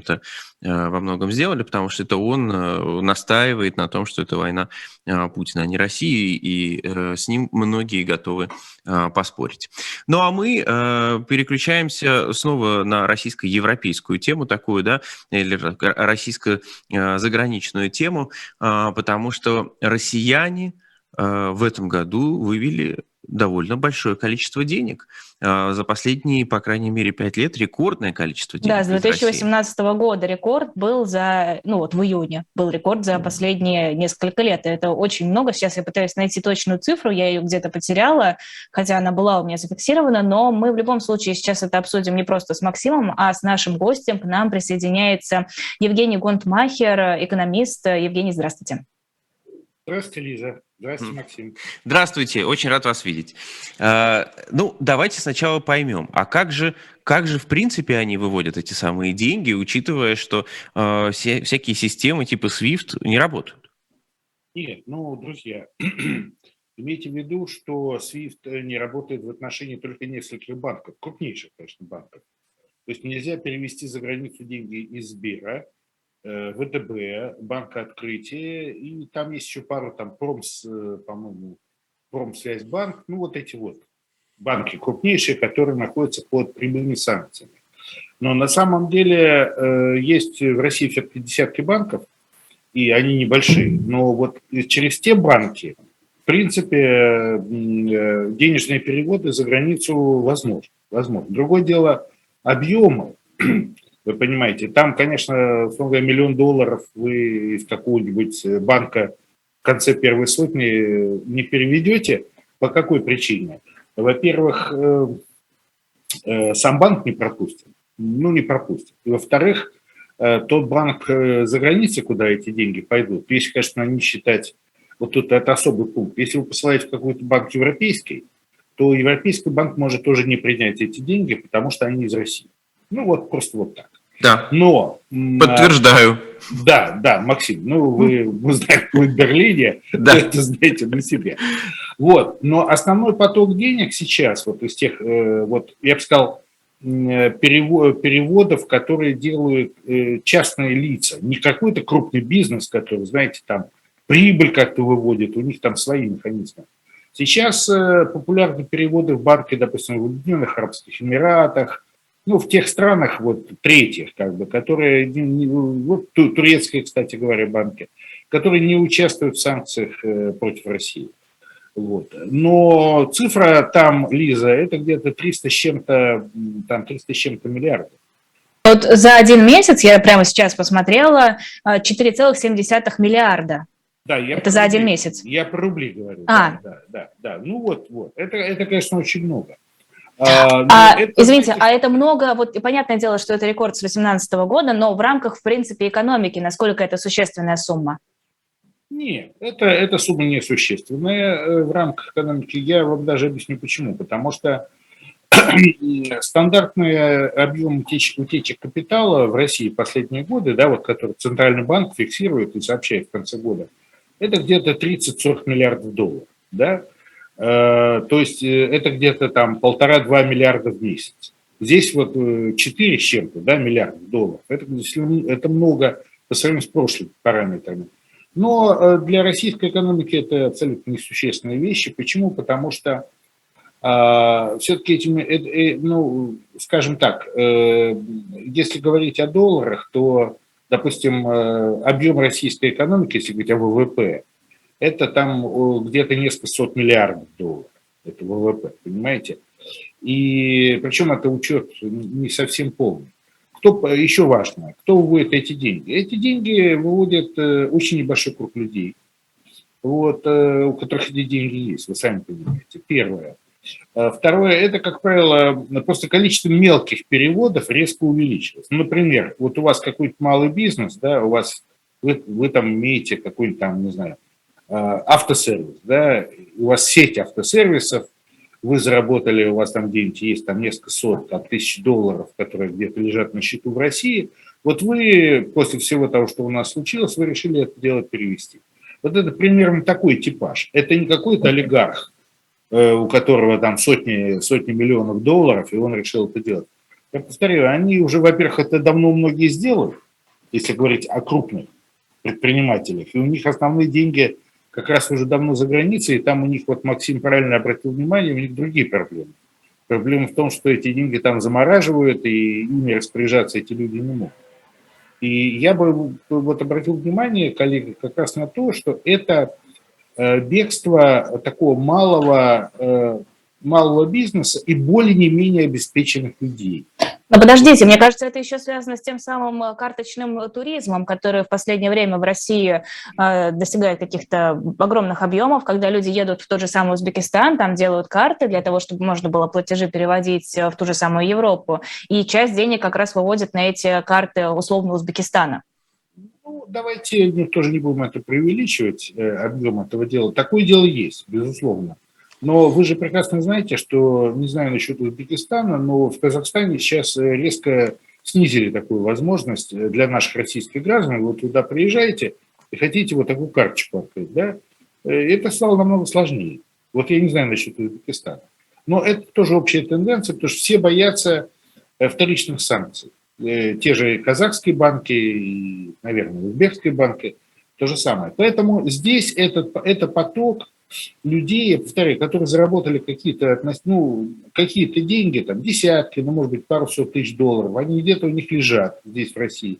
это во многом сделали, потому что это он настаивает на том, что это война Путина, а не России, и с ним многие готовы поспорить. Ну а мы переключаемся снова на российско-европейскую тему такую, да, или российско-заграничную тему, потому что россияне в этом году вывели довольно большое количество денег. А, за последние, по крайней мере, пять лет рекордное количество денег. Да, с 2018 года рекорд был за, ну вот в июне был рекорд за последние несколько лет. И это очень много. Сейчас я пытаюсь найти точную цифру, я ее где-то потеряла, хотя она была у меня зафиксирована, но мы в любом случае сейчас это обсудим не просто с Максимом, а с нашим гостем. К нам присоединяется Евгений Гонтмахер, экономист. Евгений, здравствуйте. Здравствуйте, Лиза. Здравствуйте, Максим. Здравствуйте, очень рад вас видеть. А, ну, давайте сначала поймем, а как же, как же в принципе они выводят эти самые деньги, учитывая, что а, всякие системы типа SWIFT не работают? Нет, ну, друзья, имейте в виду, что SWIFT не работает в отношении только нескольких банков, крупнейших, конечно, банков. То есть нельзя перевести за границу деньги из Сбера, Э, ВТБ, Банк Открытия, и там есть еще пару, там Промс, э, по-моему, Промсвязьбанк, ну вот эти вот банки крупнейшие, которые находятся под прямыми санкциями. Но на самом деле э, есть в России все-таки десятки банков, и они небольшие, но вот через те банки, в принципе, денежные переводы за границу возможны. возможно. Другое дело, объемы вы понимаете, там, конечно, условно миллион долларов вы из какого-нибудь банка в конце первой сотни не переведете. По какой причине? Во-первых, э, э, сам банк не пропустит. Ну, не пропустит. И во-вторых, э, тот банк за границей, куда эти деньги пойдут, если, конечно, не считать, вот тут это особый пункт, если вы посылаете в какой-то банк европейский, то европейский банк может тоже не принять эти деньги, потому что они из России. Ну вот просто вот так. Да. Но... Подтверждаю. Да, да, Максим, ну вы, вы знаете, вы в Берлине, да. это знаете на себе. Вот, но основной поток денег сейчас, вот из тех, э, вот я бы сказал, переводов, которые делают э, частные лица, не какой-то крупный бизнес, который, знаете, там прибыль как-то выводит, у них там свои механизмы. Сейчас э, популярны переводы в банке, допустим, в Объединенных Арабских Эмиратах, ну, в тех странах, вот, третьих, как бы, которые, вот, турецкие, кстати говоря, банки, которые не участвуют в санкциях э, против России. Вот. Но цифра там, Лиза, это где-то 300 с чем-то, там 300 с чем-то миллиардов. Вот за один месяц, я прямо сейчас посмотрела, 4,7 миллиарда. Да, я это за рубли, один месяц. Я про рубли говорю. А. Да, да, да. Ну вот, вот. Это, это, конечно, очень много. А, а, это, извините, а это много, вот понятное дело, что это рекорд с 2018 года, но в рамках, в принципе, экономики, насколько это существенная сумма? Нет, это, эта сумма несущественная э, в рамках экономики. Я вам даже объясню почему. Потому что стандартный объем утечек, утечек капитала в России последние годы, да, вот, который Центральный банк фиксирует и сообщает в конце года, это где-то 30-40 миллиардов долларов. Да? Э, то есть э, это где-то там полтора-два миллиарда в месяц. Здесь вот 4 э, с чем-то да, миллиардов долларов. Это, это много по сравнению с прошлыми параметрами. Но для российской экономики это абсолютно несущественные вещи. Почему? Потому что а, все-таки этим, э, ну, скажем так, э, если говорить о долларах, то, допустим, объем российской экономики, если говорить о ВВП, это там где-то несколько сот миллиардов долларов. Это ВВП, понимаете? И причем это учет не совсем полный. Кто, еще важно, кто выводит эти деньги? Эти деньги выводят э, очень небольшой круг людей, вот, э, у которых эти деньги есть, вы сами понимаете. Первое. Э, второе, это, как правило, просто количество мелких переводов резко увеличилось. Ну, например, вот у вас какой-то малый бизнес, да, у вас, вы, вы там имеете какой-нибудь там, не знаю, автосервис, да, у вас сеть автосервисов, вы заработали, у вас там где-нибудь есть там несколько сот там, тысяч долларов, которые где-то лежат на счету в России, вот вы после всего того, что у нас случилось, вы решили это дело перевести. Вот это примерно такой типаж. Это не какой-то олигарх, э, у которого там сотни, сотни миллионов долларов, и он решил это делать. Я повторяю, они уже, во-первых, это давно многие сделали, если говорить о крупных предпринимателях. И у них основные деньги как раз уже давно за границей, и там у них, вот Максим правильно обратил внимание, у них другие проблемы. Проблема в том, что эти деньги там замораживают, и ими распоряжаться эти люди не могут. И я бы вот обратил внимание, коллеги, как раз на то, что это э, бегство такого малого, э, малого бизнеса и более не менее обеспеченных людей. Но подождите, мне кажется, это еще связано с тем самым э, карточным туризмом, который в последнее время в России э, достигает каких-то огромных объемов, когда люди едут в тот же самый Узбекистан, там делают карты для того, чтобы можно было платежи переводить э, в ту же самую Европу, и часть денег как раз выводят на эти карты условно Узбекистана. Ну, давайте ну, тоже не будем это преувеличивать, э, объем этого дела. Такое дело есть, безусловно. Но вы же прекрасно знаете, что, не знаю насчет Узбекистана, но в Казахстане сейчас э, резко снизили такую возможность э, для наших российских граждан. Вот туда приезжаете и хотите вот такую карточку открыть, да? Э, это стало намного сложнее. Вот я не знаю насчет Узбекистана. Но это тоже общая тенденция, потому что все боятся вторичных санкций. Те же казахские банки и, наверное, узбекские банки, то же самое. Поэтому здесь этот, это поток людей, повторяю, которые заработали какие-то ну, какие деньги, там, десятки, ну, может быть, пару сот тысяч долларов, они где-то у них лежат здесь, в России.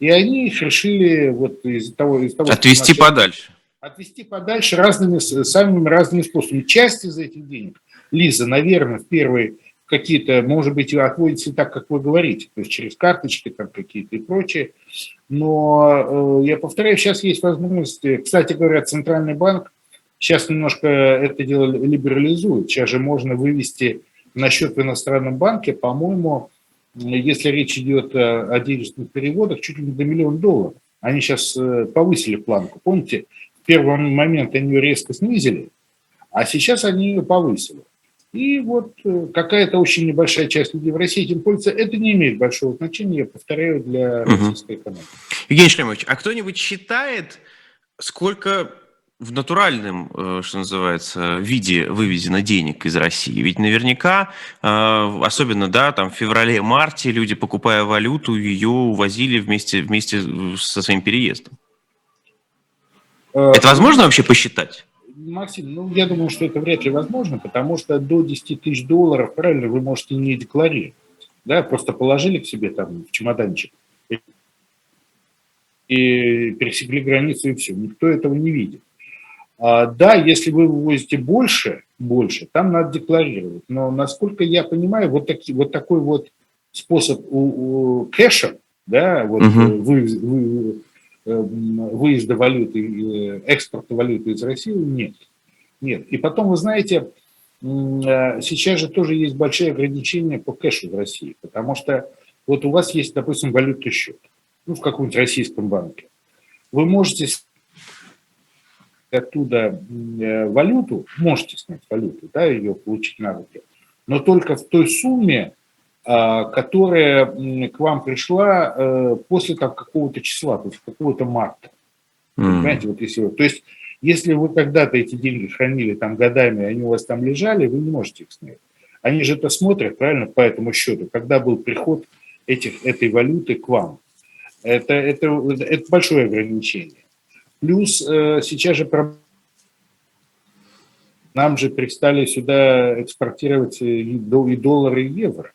И они их решили вот из того... Из того Отвести начали, подальше. Отвести подальше разными, самыми разными способами. Часть из этих денег, Лиза, наверное, в первые какие-то, может быть, отводится так, как вы говорите, то есть через карточки там какие-то и прочее. Но э, я повторяю, сейчас есть возможность, кстати говоря, Центральный банк Сейчас немножко это дело либерализуют. Сейчас же можно вывести на счет в иностранном банке, по-моему, если речь идет о денежных переводах, чуть ли не до миллиона долларов. Они сейчас э, повысили планку. Помните, в первый момент они ее резко снизили, а сейчас они ее повысили. И вот э, какая-то очень небольшая часть людей в России этим пользуется. Это не имеет большого значения, я повторяю, для российской экономики. Евгений Шлемович, а кто-нибудь считает, сколько в натуральном, э, что называется, виде вывезено денег из России. Ведь наверняка, э, особенно, да, там в феврале-марте люди, покупая валюту, ее увозили вместе, вместе со своим переездом. Э, это возможно вообще посчитать? Максим, ну, я думаю, что это вряд ли возможно, потому что до 10 тысяч долларов, правильно, вы можете не декларировать. Да, просто положили к себе там в чемоданчик и пересекли границу, и все. Никто этого не видит. А, да, если вы вывозите больше, больше, там надо декларировать. Но, насколько я понимаю, вот, таки, вот такой вот способ у, у кэша, да, вот угу. вы, вы, эм, выезда валюты, э, экспорта валюты из России нет. Нет. И потом, вы знаете, сейчас же тоже есть большие ограничения по кэшу в России, потому что вот у вас есть, допустим, валютный счет, ну, в каком-нибудь российском банке. Вы можете оттуда э, валюту, можете снять валюту, да, ее получить на руки, но только в той сумме, а, которая к вам пришла э, после там, какого-то числа, то есть какого-то марта. Mm. Понимаете, вот если, то есть если вы когда-то эти деньги хранили там годами, они у вас там лежали, вы не можете их снять. Они же это смотрят, правильно, по этому счету, когда был приход этих, этой валюты к вам. Это, это, это большое ограничение. Плюс э, сейчас же нам же перестали сюда экспортировать и доллары, и евро.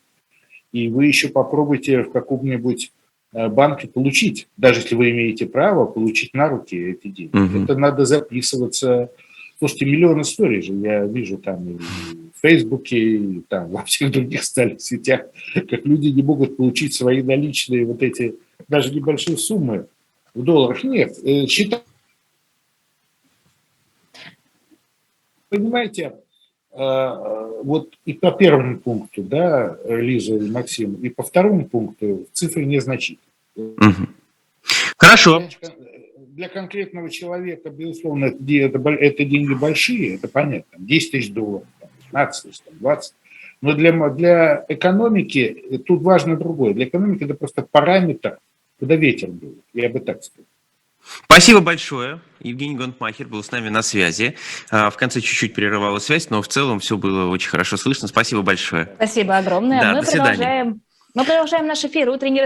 И вы еще попробуйте в каком-нибудь э, банке получить, даже если вы имеете право, получить на руки эти деньги. Угу. Это надо записываться. Слушайте, миллион историй же я вижу там и в Фейсбуке, и там во всех других социальных сетях, как люди не могут получить свои наличные вот эти даже небольшие суммы в долларах. Нет, э, считать понимаете, э, вот и по первому пункту, да, Лиза и Максим, и по второму пункту цифры незначительные. Угу. Хорошо. Для конкретного человека, безусловно, это, это, деньги большие, это понятно, 10 тысяч долларов, 15 тысяч, 20. Но для, для экономики тут важно другое. Для экономики это просто параметр, куда ветер был, я бы так сказал. Спасибо большое. Евгений Гонтмахер был с нами на связи. А, в конце чуть-чуть прерывала связь, но в целом все было очень хорошо слышно. Спасибо большое. Спасибо огромное. Да, Мы продолжаем Мы продолжаем наш эфир. Утренний